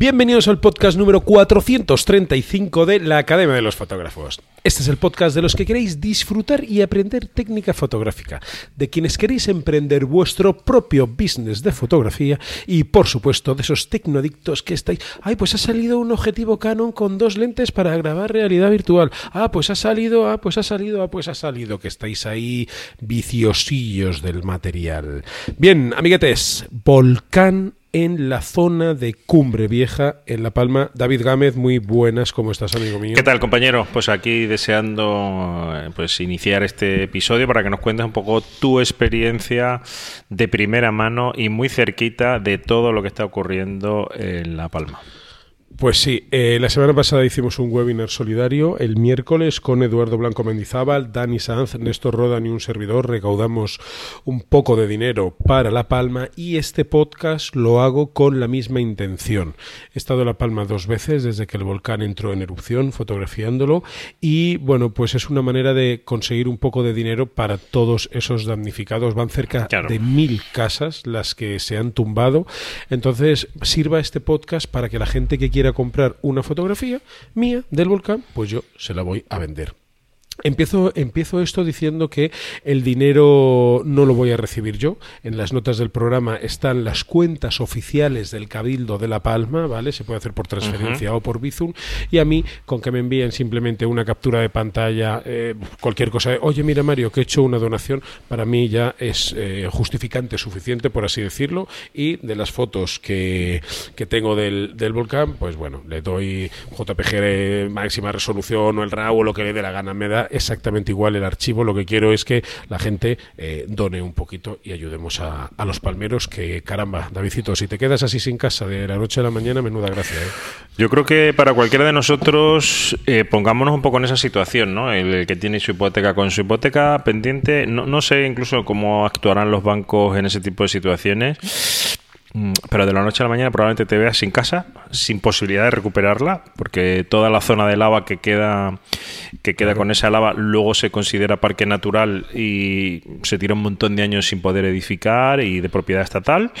Bienvenidos al podcast número 435 de la Academia de los Fotógrafos. Este es el podcast de los que queréis disfrutar y aprender técnica fotográfica, de quienes queréis emprender vuestro propio business de fotografía y, por supuesto, de esos tecnoadictos que estáis. Ay, pues ha salido un objetivo Canon con dos lentes para grabar realidad virtual. Ah, pues ha salido, ah, pues ha salido, ah, pues ha salido, que estáis ahí viciosillos del material. Bien, amiguetes, Volcán en la zona de Cumbre Vieja, en La Palma. David Gámez, muy buenas, ¿cómo estás, amigo mío? ¿Qué tal, compañero? Pues aquí deseando eh, pues iniciar este episodio para que nos cuentes un poco tu experiencia de primera mano y muy cerquita de todo lo que está ocurriendo en La Palma. Pues sí, eh, la semana pasada hicimos un webinar solidario el miércoles con Eduardo Blanco Mendizábal, Dani Sanz, Néstor Rodan y un servidor. Recaudamos un poco de dinero para La Palma y este podcast lo hago con la misma intención. He estado en La Palma dos veces desde que el volcán entró en erupción, fotografiándolo y bueno, pues es una manera de conseguir un poco de dinero para todos esos damnificados. Van cerca de mil casas las que se han tumbado. Entonces, sirva este podcast para que la gente que quiera comprar una fotografía mía del volcán, pues yo se la voy a vender. Empiezo, empiezo esto diciendo que el dinero no lo voy a recibir yo. En las notas del programa están las cuentas oficiales del Cabildo de La Palma, ¿vale? Se puede hacer por transferencia o por Bizum. Y a mí, con que me envíen simplemente una captura de pantalla, eh, cualquier cosa, oye, mira Mario, que he hecho una donación, para mí ya es eh, justificante suficiente, por así decirlo. Y de las fotos que, que tengo del, del, volcán, pues bueno, le doy JPG máxima resolución o el RAW o lo que le dé la gana. Me da exactamente igual el archivo. Lo que quiero es que la gente eh, done un poquito y ayudemos a, los palmeros. Que caramba, Davidito, si te quedas así sin casa de la noche a la mañana, menuda gracia. ¿eh? Yo creo que para cualquiera de nosotros, eh, pongámonos un poco en esa situación, ¿no? El, que tiene su hipoteca con su hipoteca pendiente, no, sé incluso cómo actuarán los bancos en ese tipo de situaciones pero de la noche a la mañana probablemente te veas sin casa, sin posibilidad de recuperarla, porque toda la zona de lava que queda, que queda con esa lava luego se considera parque natural y se tira un montón de años sin poder edificar y de propiedad estatal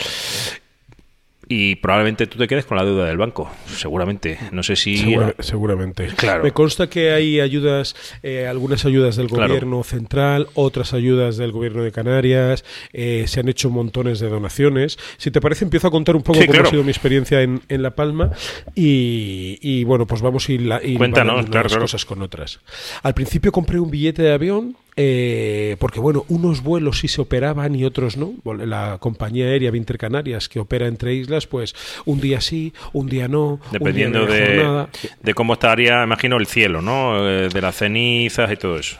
y probablemente tú te quedes con la deuda del banco, seguramente. No sé si... seguramente. Claro. Me consta que hay ayudas, eh, algunas ayudas del gobierno central, otras ayudas del gobierno de Canarias, eh, se han hecho montones de donaciones. Si te parece, empiezo a contar un poco cómo ha sido mi experiencia en, en La Palma y, bueno, pues vamos a ir, la, las cosas con otras. Al principio compré un billete de avión eh, porque bueno, unos vuelos sí se operaban y otros no. La compañía aérea Vinter Canarias que opera entre islas, pues un día sí, un día no. Dependiendo de, de, cómo estaría, imagino, el cielo, ¿no? Eh, de las cenizas y todo eso.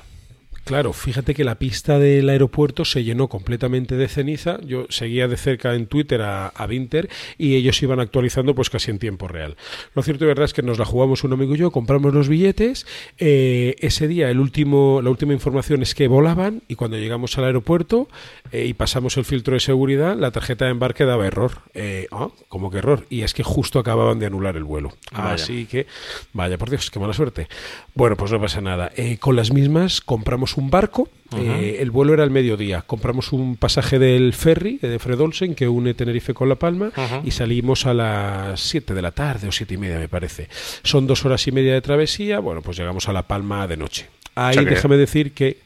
Claro, fíjate que la pista del aeropuerto se llenó completamente de ceniza. Yo seguía de cerca en Twitter a, a Winter y ellos iban actualizando pues casi en tiempo real. Lo cierto y verdad es que nos la jugamos un amigo y yo, compramos los billetes. Eh, ese día el último, la última información es que volaban y cuando llegamos al aeropuerto eh, y pasamos el filtro de seguridad, la tarjeta de embarque daba error. Eh, ah, ¿Cómo que error? Y es que justo acababan de anular el vuelo. Así que, vaya por Dios, qué mala suerte. Bueno, pues no pasa nada. con las mismas compramos un un barco. Eh, el vuelo era al mediodía. Compramos un pasaje del ferry de Fredolsen que une Tenerife con La Palma y salimos a las 7 de la tarde o siete y media, me parece. Son dos horas y media de travesía. Bueno, pues llegamos a La Palma de noche. Ahí déjame decir que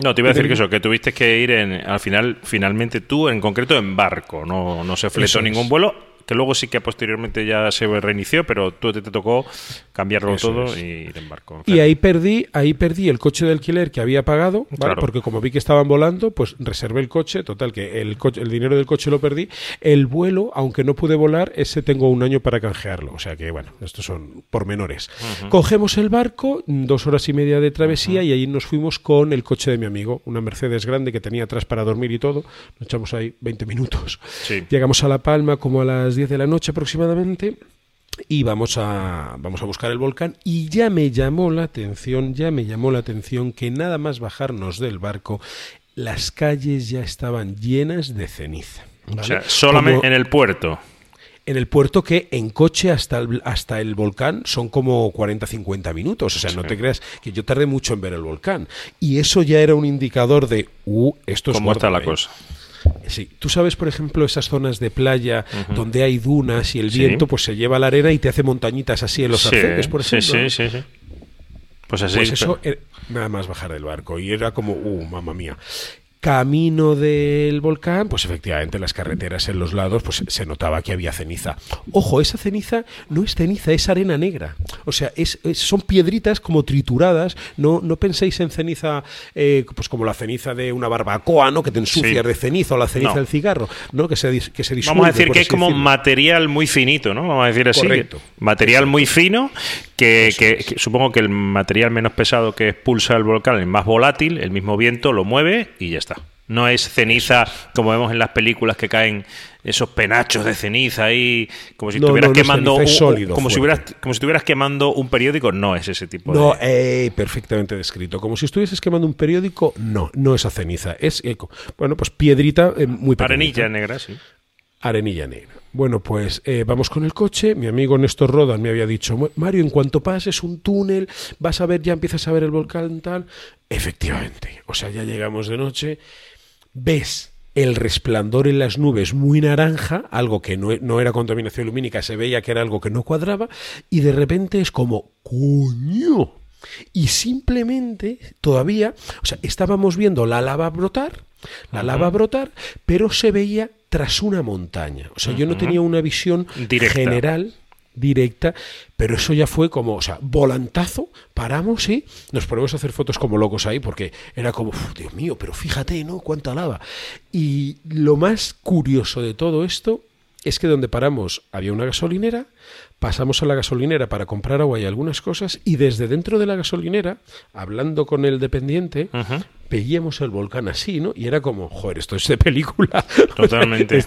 no, te iba a decir que eso, que tuviste que ir en, al final, finalmente tú en concreto en barco, no, no se fletó ningún vuelo que luego sí que posteriormente ya se reinició, pero tú te, tocó cambiarlo todo y ir en barco. y ahí perdí, ahí perdí el coche de alquiler que había pagado, porque como vi que estaban volando, pues reservé el coche, total que el, coche, el dinero del coche lo perdí. El vuelo, aunque no pude volar, ese tengo un año para canjearlo. O sea que bueno, estos son pormenores. Cogemos el barco, dos horas y media de travesía, y ahí nos fuimos con el coche de mi amigo, una Mercedes grande que tenía atrás para dormir y todo. Nos echamos ahí 20 minutos. Llegamos a La Palma como a las de la noche aproximadamente y vamos a, vamos a buscar el volcán y ya me llamó la atención, ya me llamó la atención que nada más bajarnos del barco, las calles ya estaban llenas de ceniza. O sea, solamente en el puerto. En el puerto que en coche hasta el, hasta el volcán son como 40-50 minutos. O sea, no te creas que yo tardé mucho en ver el volcán. Y eso ya era un indicador de, uh, esto es... ¿Cómo está la cosa? Sí, tú sabes, por ejemplo, esas zonas de playa donde hay dunas y el viento pues se lleva la arena y te hace montañitas así en los arcenes, por ejemplo. Sí, sí, sí, Pues así. Pues eso, nada más bajar del barco y era como, uh, mamá mía camino del volcán, pues efectivamente las carreteras en los lados, pues se notaba que había ceniza. Ojo, esa ceniza no es ceniza, es arena negra. O sea, es, son piedritas como trituradas. No, no penséis en ceniza, eh, pues como la ceniza de una barbacoa, ¿no? Que te ensucias de ceniza o la ceniza del cigarro, ¿no? Que se, que se Vamos a decir que es como material muy finito, ¿no? Vamos a decir así. Material muy fino que, que, supongo que el material menos pesado que expulsa el volcán, el más volátil, el mismo viento lo mueve y ya está. No es ceniza como vemos en las películas que caen esos penachos de ceniza ahí, como si estuvieras quemando un, sólido, como si hubieras, como si estuvieras quemando un periódico, no es ese tipo no, de eh, perfectamente descrito. Como si estuvieses quemando un periódico, no, no es ceniza, es eco. Bueno, pues piedrita eh, muy pequeñita. Arenilla negra, sí. Arenilla negra. Bueno, pues eh, vamos con el coche. Mi amigo Néstor Rodan me había dicho, Mario, en cuanto pases un túnel, vas a ver, ya empiezas a ver el volcán tal. Efectivamente, o sea, ya llegamos de noche ves el resplandor en las nubes muy naranja, algo que no, era contaminación lumínica, se veía que era algo que no cuadraba, y de repente es como, coño. Y simplemente todavía, o sea, estábamos viendo la lava brotar, la lava brotar, pero se veía tras una montaña. O sea, yo no tenía una visión general directa, pero eso ya fue como, o sea, volantazo, paramos y nos ponemos a hacer fotos como locos ahí, porque era como, Dios mío, pero fíjate, ¿no? Cuánta lava. Y lo más curioso de todo esto es que donde paramos había una gasolinera, pasamos a la gasolinera para comprar agua y algunas cosas, y desde dentro de la gasolinera, hablando con el dependiente, veíamos el volcán así, ¿no? Y era como, joder, esto es de película. Totalmente.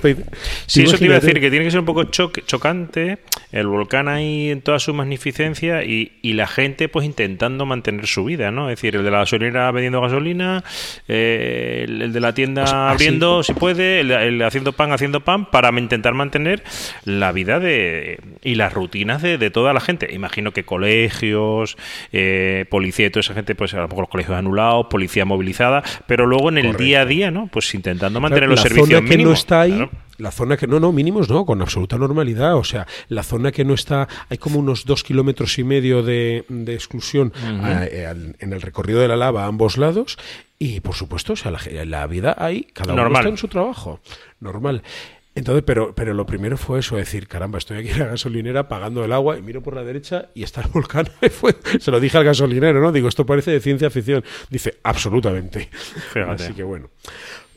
sí, eso te iba a decir, que tiene que ser un poco chocante el volcán ahí en toda su magnificencia y, la gente pues intentando mantener su vida, ¿no? Es decir, el de la gasolinera vendiendo gasolina, eh, el, de la tienda abriendo si puede, el, haciendo pan, haciendo pan, para intentar mantener la vida de y las rutinas de, toda la gente. Imagino que colegios, eh, policía y toda esa gente, pues a lo mejor los colegios anulados, policía movilizada pero luego en el día a día, ¿no? Pues intentando mantener los servicios zona que no está ahí, La zona que no, no, mínimos no, con absoluta normalidad. O sea, la zona que no está, hay como unos dos kilómetros y medio de, exclusión eh, en el recorrido de la lava a ambos lados. Y por supuesto, o sea, la, vida ahí, cada uno está en su trabajo. Normal. Entonces, pero, pero lo primero fue eso, decir, caramba, estoy aquí en la gasolinera pagando el agua y miro por la derecha y está el volcán. se lo dije al gasolinero, ¿no? Digo, esto parece de ciencia ficción. Dice, absolutamente. Así que bueno.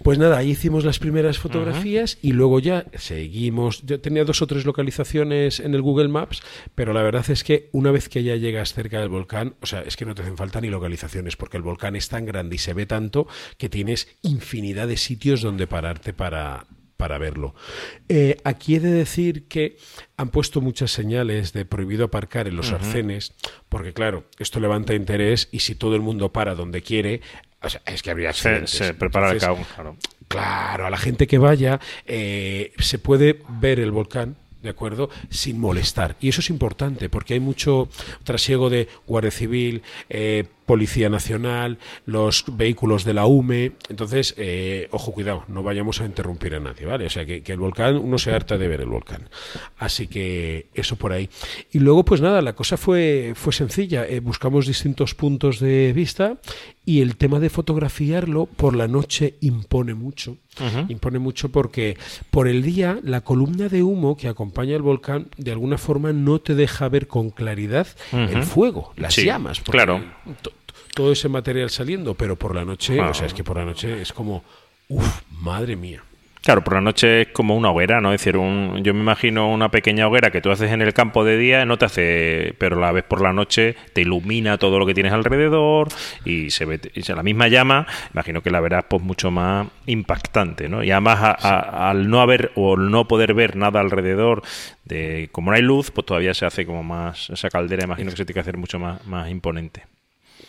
Pues nada, ahí hicimos las primeras fotografías y luego ya seguimos. Yo tenía dos o tres localizaciones en el Google Maps, pero la verdad es que una vez que ya llegas cerca del volcán, o sea, es que no te hacen falta ni localizaciones, porque el volcán es tan grande y se ve tanto que tienes infinidad de sitios donde pararte para, para verlo. Eh, aquí he de decir que han puesto muchas señales de prohibido aparcar en los arcenes, porque claro, esto levanta interés y si todo el mundo para donde quiere, es que habría accidentes. Se, prepara el caos, claro. Claro, a la gente que vaya eh, se puede ver el volcán, ¿de acuerdo? Sin molestar. Y eso es importante porque hay mucho trasiego de Guardia Civil, eh, Policía Nacional, los vehículos de la UME. Entonces, eh, ojo, cuidado, no vayamos a interrumpir a nadie, ¿vale? O sea, que, el volcán, uno se harta de ver el volcán. Así que eso por ahí. Y luego, pues nada, la cosa fue, fue sencilla. Eh, buscamos distintos puntos de vista y el tema de fotografiarlo por la noche impone mucho. Impone mucho porque por el día la columna de humo que acompaña el volcán de alguna forma no te deja ver con claridad el fuego, las llamas. Claro todo ese material saliendo, pero por la noche, o sea, es que por la noche es como, uff, madre mía. Claro, por la noche es como una hoguera, ¿no? Es decir, un, yo me imagino una pequeña hoguera que tú haces en el campo de día, no te hace, pero la vez por la noche te ilumina todo lo que tienes alrededor y se ve, y la misma llama, imagino que la verás pues mucho más impactante, ¿no? Y además al no haber o al no poder ver nada alrededor, de como no hay luz, pues todavía se hace como más, esa caldera imagino que se tiene que hacer mucho más, más imponente.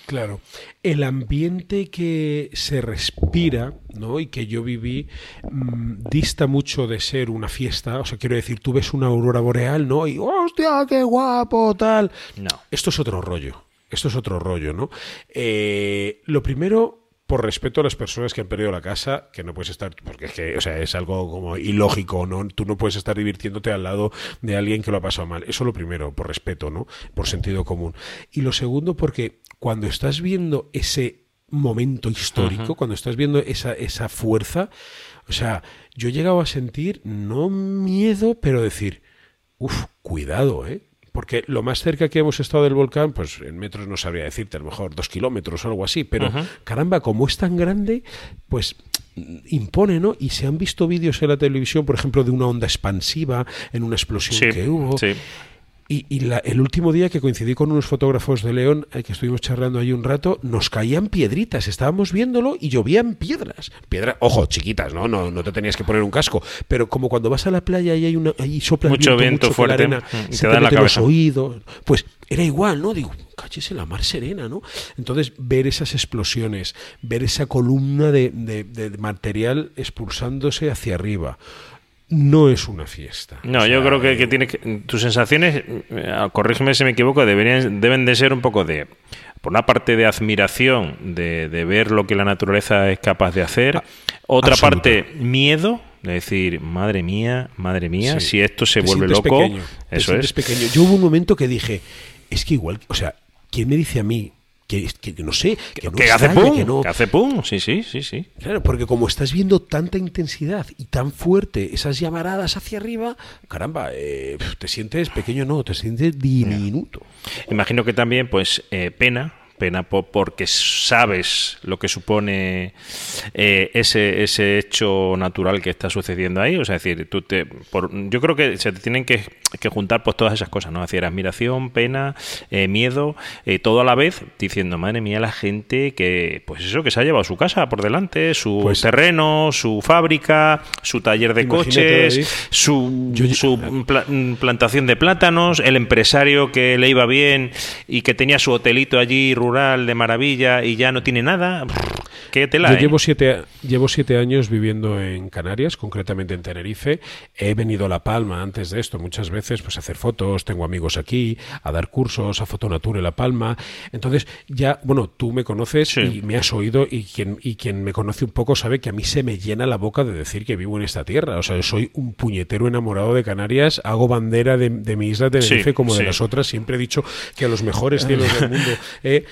Claro, el ambiente que se respira, ¿no? Y que yo viví mm, dista mucho de ser una fiesta. O sea, quiero decir, tú ves una aurora boreal, ¿no? Y hostia, qué guapo, tal. No. Esto es otro rollo. Esto es otro rollo, ¿no? Eh, lo primero, por respeto a las personas que han perdido la casa, que no puedes estar, porque es que, o sea, es algo como ilógico, ¿no? Tú no puedes estar divirtiéndote al lado de alguien que lo ha pasado mal. Eso lo primero, por respeto, ¿no? Por sentido común. Y lo segundo, porque cuando estás viendo ese momento histórico, cuando estás viendo esa, esa fuerza, o sea, yo he llegado a sentir, no miedo, pero decir, uff, cuidado, ¿eh? Porque lo más cerca que hemos estado del volcán, pues en metros no sabría decirte, a lo mejor dos kilómetros o algo así, pero caramba, como es tan grande, pues impone, ¿no? Y se han visto vídeos en la televisión, por ejemplo, de una onda expansiva en una explosión que hubo. Sí. Y, el último día que coincidí con unos fotógrafos de León, eh, que estuvimos charlando ahí un rato, nos caían piedritas, estábamos viéndolo y llovían piedras. Piedras, ojo, chiquitas, ¿no? ¿no? No te tenías que poner un casco, pero como cuando vas a la playa y hay una ahí sopla mucho viento, fuerte, la arena, mm, se te, da la los oídos, pues era igual, ¿no? Digo, cállese la mar serena, ¿no? Entonces, ver esas explosiones, ver esa columna de, de material expulsándose hacia arriba no es una fiesta. No, yo creo que, que tiene tus sensaciones, eh, corrígeme si me equivoco, deberían, deben de ser un poco de, por una parte de admiración, de, de ver lo que la naturaleza es capaz de hacer, ah, otra parte miedo, de decir, madre mía, madre mía, si esto se vuelve loco, eso es. Pequeño. Yo hubo un momento que dije, es que igual, o sea, ¿quién me dice a mí que, no sé, que, hace pum, que, hace pum, sí, sí, sí, sí. Claro, porque como estás viendo tanta intensidad y tan fuerte esas llamaradas hacia arriba, caramba, eh, te sientes pequeño, no, te sientes diminuto. Imagino que también, pues, eh, pena, pena porque sabes lo que supone eh, ese, ese hecho natural que está sucediendo ahí. O sea, es decir, tú te, por, yo creo que se te tienen que, juntar pues todas esas cosas, ¿no? Es decir, admiración, pena, eh, miedo, eh, todo a la vez, diciendo, madre mía, la gente que, pues eso, que se ha llevado su casa por delante, su pues terreno, su fábrica, su taller de coches, su, su plantación de plátanos, el empresario que le iba bien y que tenía su hotelito allí rural de maravilla y ya no tiene nada. ¿Qué tela, Yo eh? llevo, siete, llevo siete años viviendo en Canarias, concretamente en Tenerife. He venido a La Palma antes de esto muchas veces pues a hacer fotos, tengo amigos aquí, a dar cursos, a Fotonature La Palma. Entonces ya, bueno, tú me conoces y me has oído y quien, y quien me conoce un poco sabe que a mí se me llena la boca de decir que vivo en esta tierra. O sea, soy un puñetero enamorado de Canarias, hago bandera de, mi isla de Tenerife como de las otras. Siempre he dicho que a los mejores cielos del mundo eh,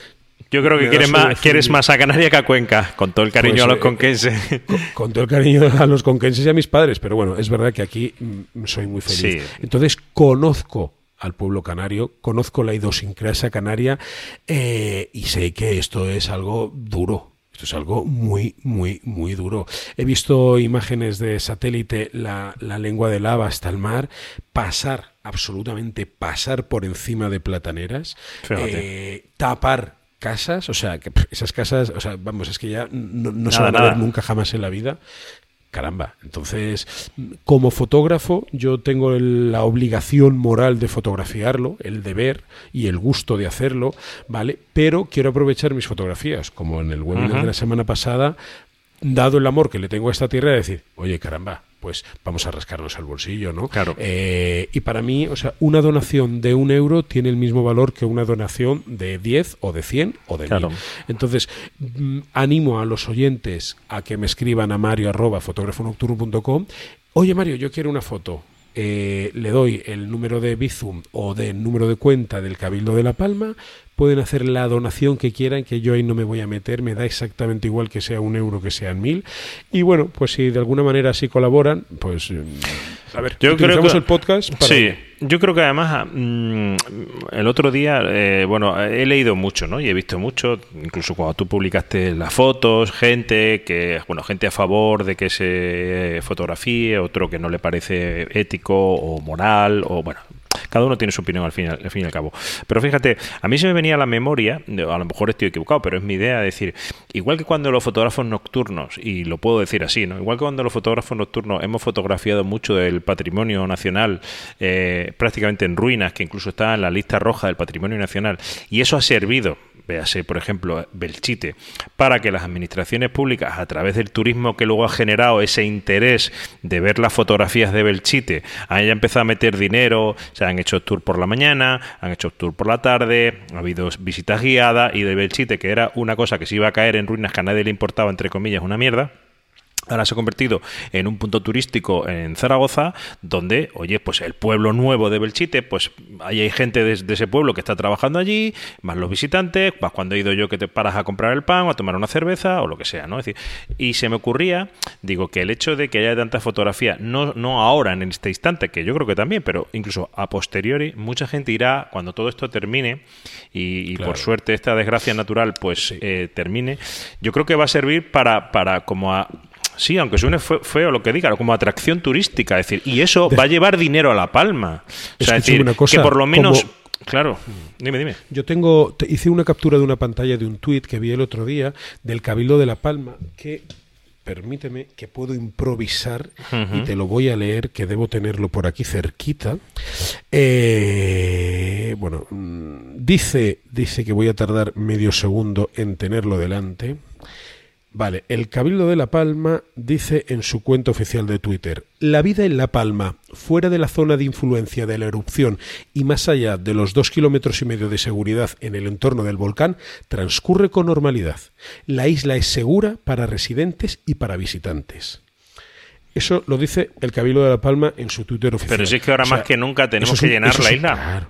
yo creo que quieres más, quieres más a Canarias que a Cuenca, con todo el cariño a los pues, eh, conquenses. Con, todo el cariño a los conquenses y a mis padres, pero bueno, es verdad que aquí mm, soy muy feliz. Entonces conozco al pueblo canario, conozco la idiosincrasia canaria eh, y sé que esto es algo duro, esto es algo muy, muy, muy duro. He visto imágenes de satélite, la, la, lengua de lava hasta el mar, pasar, absolutamente pasar por encima de plataneras, eh, tapar casas, o sea, que esas casas, o sea, vamos, es que ya no, se van a ver nunca jamás en la vida. Caramba, entonces, como fotógrafo, yo tengo la obligación moral de fotografiarlo, el deber y el gusto de hacerlo, ¿vale? Pero quiero aprovechar mis fotografías, como en el webinar de la semana pasada, dado el amor que le tengo a esta tierra, decir, oye, caramba, pues vamos a rascarnos al bolsillo, ¿no? Claro. Eh, y para mí, o sea, una donación de un euro tiene el mismo valor que una donación de 10 o de 100 o de claro. Entonces, mm, animo a los oyentes a que me escriban a mario arroba fotógrafonocturno.com. Oye, Mario, yo quiero una foto. Eh, le doy el número de Bizum o del número de cuenta del Cabildo de La Palma, pueden hacer la donación que quieran, que yo ahí no me voy a meter, me da exactamente igual que sea un euro que sean mil. Y bueno, pues si de alguna manera así colaboran, pues mm, a ver, yo creo que, el podcast Sí, yo creo que además mm, el otro día, eh, bueno, he leído mucho, ¿no? Y he visto mucho, incluso cuando tú publicaste las fotos, gente que, bueno, gente a favor de que se fotografíe, otro que no le parece ético o moral, o bueno, cada uno tiene su opinión al fin, al fin y al cabo. Pero fíjate, a mí se me venía a la memoria, a lo mejor estoy equivocado, pero es mi idea decir, igual que cuando los fotógrafos nocturnos, y lo puedo decir así, ¿no? Igual que cuando los fotógrafos nocturnos hemos fotografiado mucho del patrimonio nacional, eh, prácticamente en ruinas, que incluso está en la lista roja del patrimonio nacional, y eso ha servido véase por ejemplo Belchite, para que las administraciones públicas, a través del turismo que luego ha generado ese interés de ver las fotografías de Belchite, hayan empezado a meter dinero, se han hecho tour por la mañana, han hecho tour por la tarde, ha habido visitas guiadas y de Belchite, que era una cosa que se iba a caer en ruinas que a nadie le importaba, entre comillas, una mierda Ahora se ha convertido en un punto turístico en Zaragoza, donde, oye, pues el pueblo nuevo de Belchite, pues ahí hay gente de, ese pueblo que está trabajando allí, más los visitantes, más cuando he ido yo que te paras a comprar el pan o a tomar una cerveza o lo que sea, ¿no? Es decir, y se me ocurría, digo, que el hecho de que haya tanta fotografía, no, no ahora en este instante, que yo creo que también, pero incluso a posteriori, mucha gente irá cuando todo esto termine y, por suerte esta desgracia natural pues eh, termine, yo creo que va a servir para, para como a Sí, aunque suene feo lo que diga, como atracción turística, es decir, y eso va a llevar dinero a La Palma. O sea, es decir, una cosa, que por lo menos... Claro, dime, dime. Yo tengo, hice una captura de una pantalla de un tuit que vi el otro día del Cabildo de La Palma, que permíteme que puedo improvisar y te lo voy a leer, que debo tenerlo por aquí cerquita. Eh, bueno, mm, dice, dice que voy a tardar medio segundo en tenerlo delante. Vale, el Cabildo de La Palma dice en su cuenta oficial de Twitter, la vida en La Palma, fuera de la zona de influencia de la erupción y más allá de los dos kilómetros y medio de seguridad en el entorno del volcán, transcurre con normalidad. La isla es segura para residentes y para visitantes. Eso lo dice el Cabildo de La Palma en su Twitter oficial. Pero sí que ahora más que nunca tenemos que llenar la isla.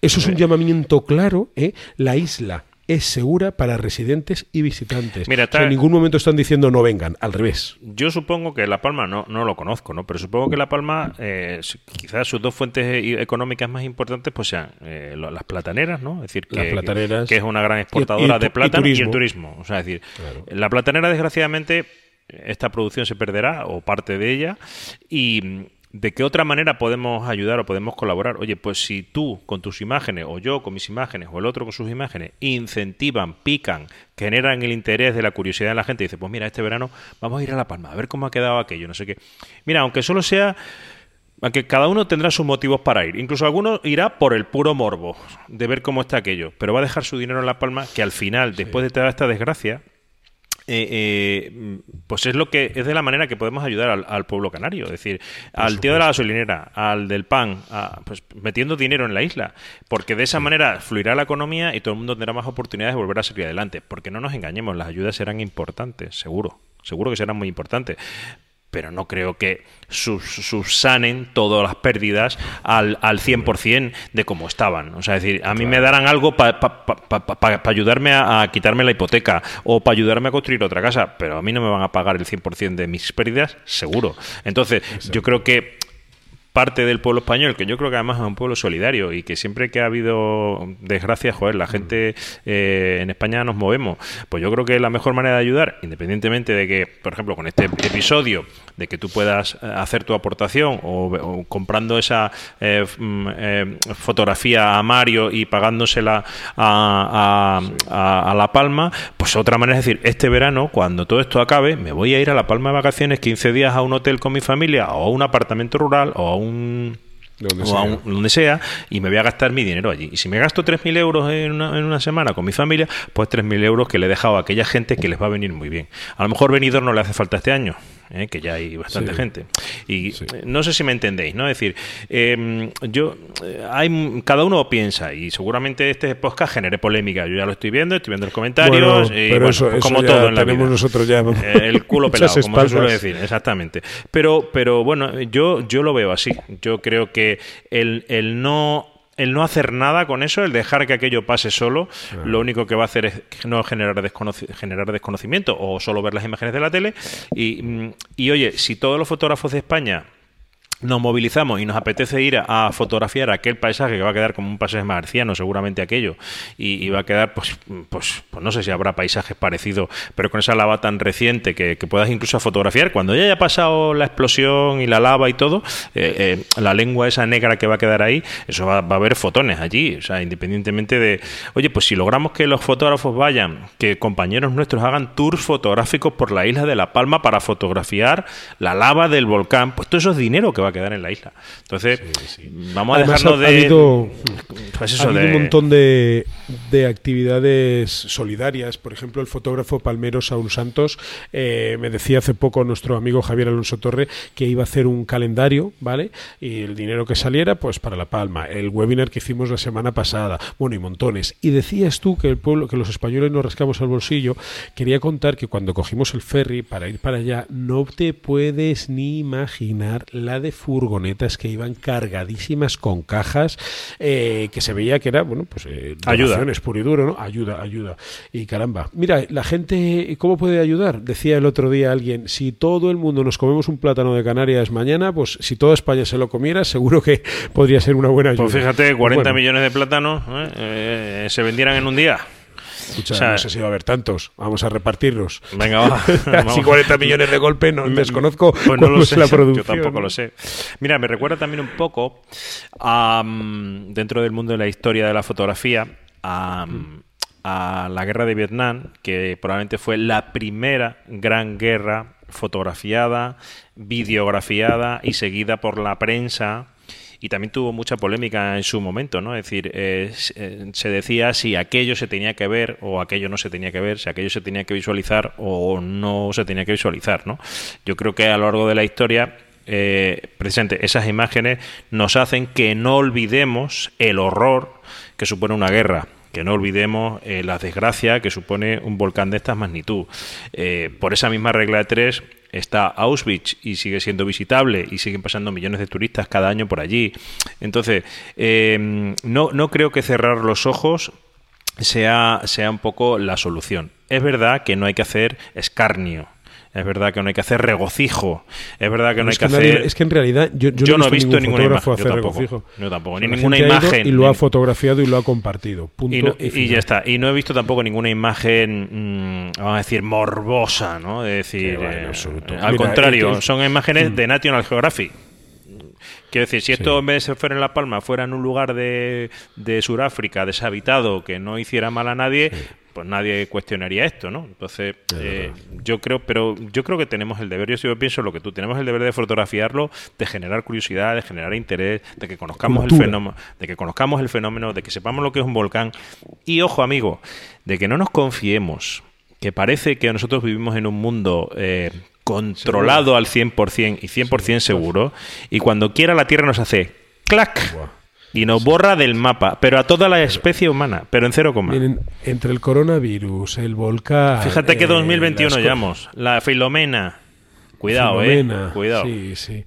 Eso es un llamamiento claro. ¿eh? La isla es segura para residentes y visitantes. Mira, en ningún momento están diciendo no vengan, al revés. Yo supongo que La Palma, no, no lo conozco, ¿no? pero supongo que La Palma, eh, quizás sus dos fuentes e, económicas más importantes pues sean eh, las plataneras, ¿no? Es decir, que, que es una gran exportadora de plátano y, el turismo. O sea, es decir, la platanera, desgraciadamente, esta producción se perderá o parte de ella y ¿De qué otra manera podemos ayudar o podemos colaborar? Oye, pues si tú con tus imágenes, o yo con mis imágenes, o el otro con sus imágenes, incentivan, pican, generan el interés de la curiosidad de la gente, y dice, pues mira, este verano vamos a ir a La Palma, a ver cómo ha quedado aquello, no sé qué. Mira, aunque solo sea aunque cada uno tendrá sus motivos para ir. Incluso alguno irá por el puro morbo de ver cómo está aquello, pero va a dejar su dinero en La Palma que al final, después de toda esta desgracia, eh, eh, pues es lo que es de la manera que podemos ayudar al, pueblo canario, es decir, al tío de la gasolinera, al del pan, pues metiendo dinero en la isla, porque de esa manera fluirá la economía y todo el mundo tendrá más oportunidades de volver a salir adelante, porque no nos engañemos, las ayudas serán importantes, seguro, seguro que serán muy importantes, pero no creo que subsanen todas las pérdidas al, al 100% de cómo estaban. O sea, es decir, a mí me darán algo para ayudarme a, quitarme la hipoteca o para ayudarme a construir otra casa, pero a mí no me van a pagar el 100% de mis pérdidas, seguro. Entonces, yo creo que parte del pueblo español, que yo creo que además es un pueblo solidario y que siempre que ha habido desgracias, joder, la gente eh, en España nos movemos. Pues yo creo que la mejor manera de ayudar, independientemente de que, por ejemplo, con este episodio, de que tú puedas eh, hacer tu aportación o, comprando esa eh, mm, fotografía a Mario y pagándosela a, a, a, La Palma, pues otra manera es decir, este verano, cuando todo esto acabe, me voy a ir a La Palma de vacaciones 15 días a un hotel con mi familia o a un apartamento rural o a un donde, sea. donde sea y me voy a gastar mi dinero allí. Y si me gasto 3.000 euros en una, en una semana con mi familia, pues 3.000 euros que le he dejado a aquella gente que les va a venir muy bien. A lo mejor venidor no le hace falta este año, ¿eh? que ya hay bastante gente. Y no sé si me entendéis, ¿no? Es decir, em, yo, eh, hay, cada uno piensa y seguramente este podcast genere polémica. Yo ya lo estoy viendo, estoy viendo los comentarios y, pero eso, como todo en la vida. nosotros ya el culo pelado, como se suele decir, exactamente. Pero, pero bueno, yo, yo lo veo así. Yo creo que el, el no el no hacer nada con eso, el dejar que aquello pase solo, lo único que va a hacer es no generar, generar desconocimiento o solo ver las imágenes de la tele. Y, mm, y oye, si todos los fotógrafos de España nos movilizamos y nos apetece ir a, fotografiar aquel paisaje que va a quedar como un paisaje marciano, seguramente aquello, y, va a quedar, pues, pues, pues, no sé si habrá paisajes parecidos, pero con esa lava tan reciente que, puedas incluso fotografiar, cuando ya haya pasado la explosión y la lava y todo, eh, eh, la lengua esa negra que va a quedar ahí, eso va, va, a haber fotones allí, o sea, independientemente de, oye, pues si logramos que los fotógrafos vayan, que compañeros nuestros hagan tours fotográficos por la isla de La Palma para fotografiar la lava del volcán, pues todo eso es dinero que va a quedar en la isla. Entonces, vamos a dejarnos de... habido, pues ha habido un montón de, de, actividades solidarias. Por ejemplo, el fotógrafo Palmero Saúl Santos eh, me decía hace poco nuestro amigo Javier Alonso Torre que iba a hacer un calendario, ¿vale? Y el dinero que saliera, pues para La Palma. El webinar que hicimos la semana pasada. Bueno, y montones. Y decías tú que el pueblo, que los españoles nos rascamos al bolsillo. Quería contar que cuando cogimos el ferry para ir para allá, no te puedes ni imaginar la de furgonetas que iban cargadísimas con cajas eh, que se veía que era, bueno, pues eh, ayuda. puro y duro, ¿no? Ayuda, ayuda. Y caramba, mira, la gente, ¿cómo puede ayudar? Decía el otro día alguien, si todo el mundo nos comemos un plátano de Canarias mañana, pues si toda España se lo comiera, seguro que podría ser una buena ayuda. Pues fíjate, 40 millones de plátanos ¿eh? se vendieran en un día. Escucha, no sé si va a haber tantos. Vamos a repartirlos. Venga, va. si 40 millones de golpe, no desconozco pues no lo sé. la producción. Yo tampoco lo sé. Mira, me recuerda también un poco dentro del mundo de la historia de la fotografía a, a la guerra de Vietnam, que probablemente fue la primera gran guerra fotografiada, videografiada y seguida por la prensa y también tuvo mucha polémica en su momento, ¿no? Es decir, eh, eh, se decía si aquello se tenía que ver o aquello no se tenía que ver, si aquello se tenía que visualizar o no se tenía que visualizar, ¿no? Yo creo que a lo largo de la historia eh, precisamente esas imágenes nos hacen que no olvidemos el horror que supone una guerra que no olvidemos eh, la desgracia que supone un volcán de esta magnitud. Eh, por esa misma regla de tres está Auschwitz y sigue siendo visitable y siguen pasando millones de turistas cada año por allí. Entonces, eh, no, no creo que cerrar los ojos sea, sea un poco la solución. Es verdad que no hay que hacer escarnio es verdad que no hay que hacer regocijo. Es verdad que no hay que, hacer. Es que en realidad yo, no, he visto ninguna imagen. Hacer yo regocijo. Yo tampoco. Ni ninguna imagen. Y lo ha fotografiado y lo ha compartido. Punto y, ya está. Y no he visto tampoco ninguna imagen, mm, vamos a decir, morbosa, ¿no? Es decir, eh, al contrario, son imágenes mm. de National Geographic. Quiero decir, si esto en vez de fuera en La Palma, fuera en un lugar de, de Sudáfrica deshabitado que no hiciera mal a nadie, pues nadie cuestionaría esto, ¿no? Entonces, eh, yo creo, pero yo creo que tenemos el deber, yo sí pienso lo que tú, tenemos el deber de fotografiarlo, de generar curiosidad, de generar interés, de que conozcamos el fenómeno, de que conozcamos el fenómeno, de que sepamos lo que es un volcán. Y ojo, amigo, de que no nos confiemos, que parece que nosotros vivimos en un mundo eh, controlado al 100% y 100% seguro, y cuando quiera la Tierra nos hace clac y nos borra del mapa, pero a toda la especie humana, pero en cero coma. entre el coronavirus, el volcán. Fíjate que 2021 eh, la Filomena. Cuidado, eh. Cuidado. Sí, sí.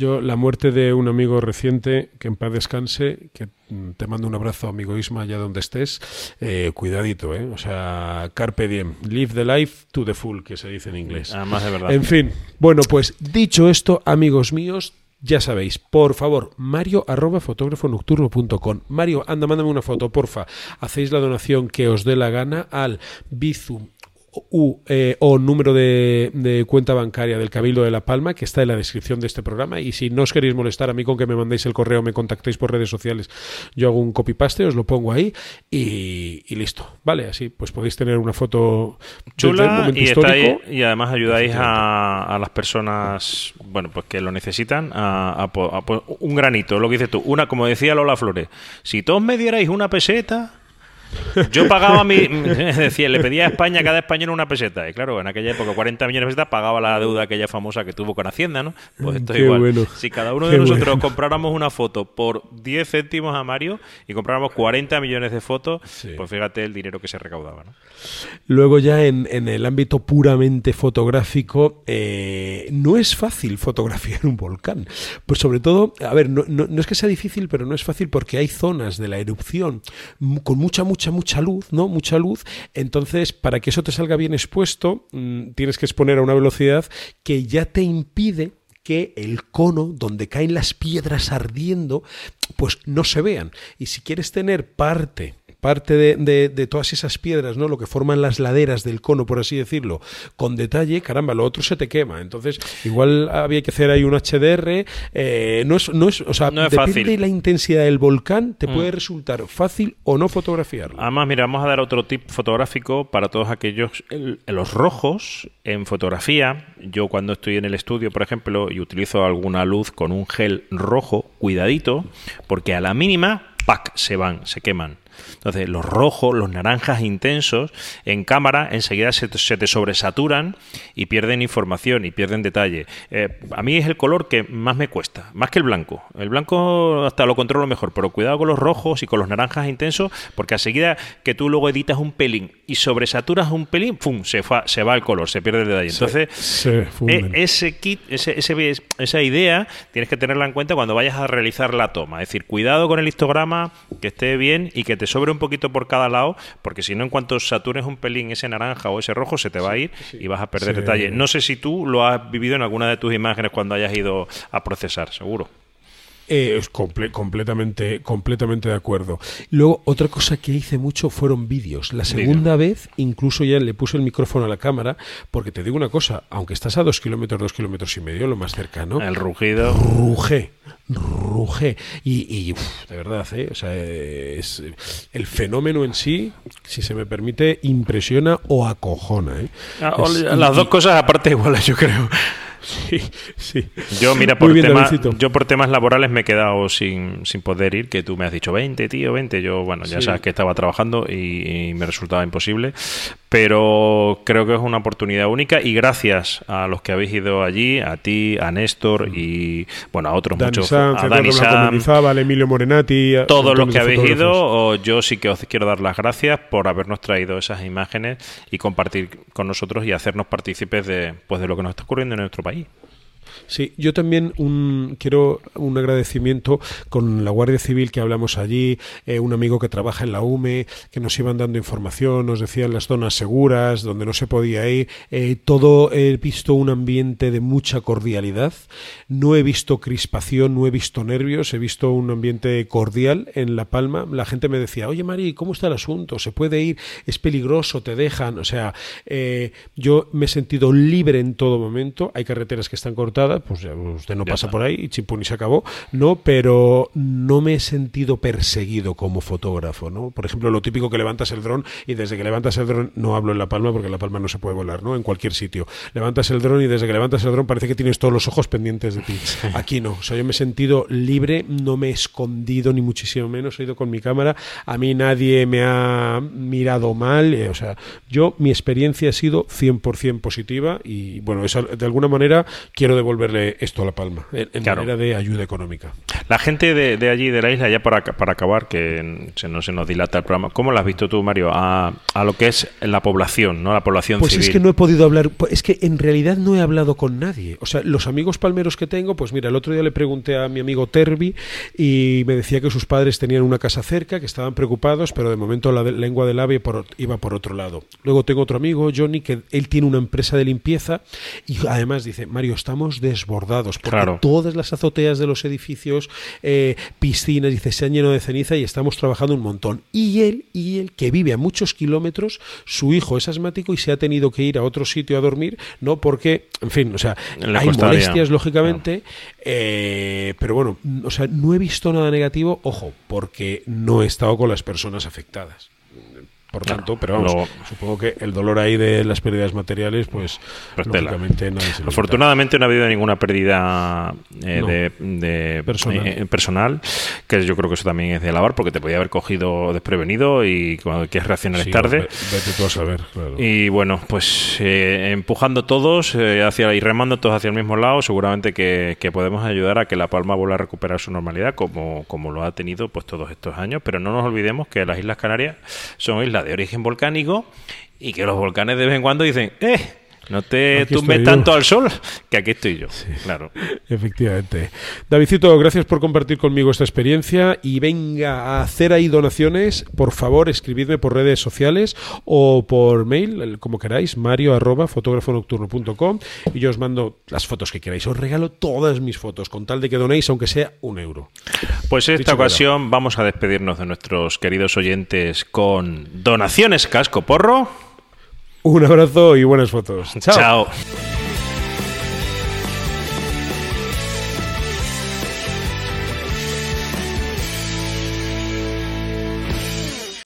Yo, la muerte de un amigo reciente, que en paz descanse, que te mando un abrazo, amigo Isma, allá donde estés. Eh, cuidadito, ¿eh? O sea, carpe diem. Live the life to the full, que se dice en inglés. Además de verdad. En fin, bueno, pues dicho esto, amigos míos, ya sabéis, por favor, mario arroba nocturno.com. Mario, anda, mándame una foto, porfa. Hacéis la donación que os dé la gana al Bizum U, eh, o número de, cuenta bancaria del Cabildo de La Palma, que está en la descripción de este programa. Y si no os queréis molestar a mí con que me mandéis el correo, me contactéis por redes sociales, yo hago un copy-paste, os lo pongo ahí y, listo. Vale, así pues podéis tener una foto chula y, histórico. y además ayudáis a, las personas bueno pues que lo necesitan a, un granito, lo que dices tú. Una, como decía Lola Flores, si todos me dierais una peseta yo pagaba mi. Es decir, le pedía a España cada español una peseta. Y claro, en aquella época, 40 millones de pesetas pagaba la deuda aquella famosa que tuvo con Hacienda, ¿no? Pues esto es igual. Si cada uno de nosotros compráramos una foto por 10 céntimos a Mario y compráramos 40 millones de fotos, pues fíjate el dinero que se recaudaba, ¿no? Luego, ya en, el ámbito puramente fotográfico, eh, no es fácil fotografiar un volcán. Pues sobre todo, a ver, no, no es que sea difícil, pero no es fácil porque hay zonas de la erupción con mucha, mucha mucha, mucha luz, ¿no? Mucha luz. Entonces, para que eso te salga bien expuesto, mm, tienes que exponer a una velocidad que ya te impide que el cono donde caen las piedras ardiendo, pues no se vean. Y si quieres tener parte parte de, de, todas esas piedras, ¿no? Lo que forman las laderas del cono, por así decirlo, con detalle, caramba, lo otro se te quema. Entonces, igual había que hacer ahí un HDR. Eh, no es, no es, o sea, depende de la intensidad del volcán, te mm. puede resultar fácil o no fotografiarlo. Además, mira, vamos a dar otro tip fotográfico para todos aquellos. los rojos en fotografía, yo cuando estoy en el estudio, por ejemplo, y utilizo alguna luz con un gel rojo, cuidadito, porque a la mínima, ¡pac! se van, se queman. Entonces, los rojos, los naranjas intensos, en cámara enseguida se, te sobresaturan y pierden información y pierden detalle. Eh, a mí es el color que más me cuesta, más que el blanco. El blanco hasta lo controlo mejor, pero cuidado con los rojos y con los naranjas intensos, porque enseguida que tú luego editas un pelín y sobresaturas un pelín, ¡pum! Se, se va el color, se pierde el detalle. Entonces, e, ese kit, ese, esa idea, tienes que tenerla en cuenta cuando vayas a realizar la toma. Es decir, cuidado con el histograma, que esté bien y que te sobre un poquito por cada lado, porque si no, en cuanto satures un pelín ese naranja o ese rojo, se te va a ir y vas a perder detalle. No sé si tú lo has vivido en alguna de tus imágenes cuando hayas ido a procesar, seguro. Eh, es completamente, completamente de acuerdo. Luego, otra cosa que hice mucho fueron vídeos. La segunda vez, incluso ya le puse el micrófono a la cámara, porque te digo una cosa, aunque estás a dos kilómetros, dos kilómetros y medio, lo más cercano. El rugido. Ruge, ruge. Y, de verdad, ¿eh? o sea, es, el fenómeno en sí, si se me permite, impresiona o acojona. ¿eh? Ah, las dos cosas aparte iguales, yo creo. Sí, sí. Yo, mira, por, yo por temas laborales me he quedado sin, sin, poder ir, que tú me has dicho 20, tío, 20. Yo, bueno, ya sabes que estaba trabajando y, me resultaba imposible. Pero creo que es una oportunidad única y gracias a los que habéis ido allí, a ti, a Néstor y, bueno, a otros muchos. a Dani Sam, Emilio Morenati. todos los que habéis ido, yo sí que os quiero dar las gracias por habernos traído esas imágenes y compartir con nosotros y hacernos partícipes de, pues, de lo que nos está ocurriendo en nuestro país. Sí, yo también un, quiero un agradecimiento con la Guardia Civil que hablamos allí, eh, un amigo que trabaja en la UME, que nos iban dando información, nos decían las zonas seguras, donde no se podía ir. Eh, todo he visto un ambiente de mucha cordialidad. No he visto crispación, no he visto nervios, he visto un ambiente cordial en La Palma. La gente me decía, oye Mari, ¿cómo está el asunto? ¿Se puede ir? ¿Es peligroso? ¿Te dejan? O sea, eh, yo me he sentido libre en todo momento. Hay carreteras que están cortadas pues usted no pasa por ahí y chimpún y se acabó, no, pero no me he sentido perseguido como fotógrafo, ¿no? Por ejemplo, lo típico que levantas el dron y desde que levantas el dron, no hablo en La Palma porque en La Palma no se puede volar, ¿no? En cualquier sitio. Levantas el dron y desde que levantas el dron parece que tienes todos los ojos pendientes de ti. Aquí no, o sea, yo me he sentido libre, no me he escondido ni muchísimo menos, he ido con mi cámara, a mí nadie me ha mirado mal, eh, o sea, yo mi experiencia ha sido 100% positiva y bueno, de alguna manera quiero devolver esto a La Palma, en, manera de ayuda económica. La gente de, allí, de la isla, ya para, para acabar, que se, no se nos dilata el programa, ¿cómo la has visto tú, Mario, a, a lo que es la población, ¿no? la población pues es que no he podido hablar, pues es que en realidad no he hablado con nadie. O sea, los amigos palmeros que tengo, pues mira, el otro día le pregunté a mi amigo Terbi y me decía que sus padres tenían una casa cerca, que estaban preocupados, pero de momento la lengua del ave iba por otro lado. Luego tengo otro amigo, Johnny, que él tiene una empresa de limpieza y además dice, Mario, estamos des desbordados, porque todas las azoteas de los edificios, eh, piscinas, dice, se han llenado de ceniza y estamos trabajando un montón. Y él, y él, que vive a muchos kilómetros, su hijo es asmático y se ha tenido que ir a otro sitio a dormir, ¿no? Porque, en fin, o sea, hay molestias, lógicamente, eh, pero bueno, o sea, no he visto nada negativo, ojo, porque no he estado con las personas afectadas. Por tanto, pero vamos, supongo que el dolor ahí de las pérdidas materiales, pues, pues lógicamente nadie se Afortunadamente no ha habido ninguna pérdida eh, de, eh, personal. que yo creo que eso también es de alabar, porque te podía haber cogido desprevenido y cuando quieres reaccionar es tarde. Vete tú a saber, Y bueno, pues eh, empujando todos hacia y remando todos hacia el mismo lado, seguramente que, podemos ayudar a que La Palma vuelva a recuperar su normalidad, como, como lo ha tenido pues todos estos años. Pero no nos olvidemos que las Islas Canarias son islas de origen volcánico y que los volcanes de vez en cuando dicen, ¡eh! No te Aquí tumbes yo. tanto al sol, que aquí estoy yo. Claro. Efectivamente. Davidcito, gracias por compartir conmigo esta experiencia y venga a hacer ahí donaciones. Por favor, escribidme por redes sociales o por mail, como queráis, mario arroba fotógrafonocturno.com y yo os mando las fotos que queráis. Os regalo todas mis fotos con tal de que donéis, aunque sea un euro. Pues en esta Dicho ocasión vamos a despedirnos de nuestros queridos oyentes con donaciones casco porro. Un abrazo y buenas fotos. Chao. Chao.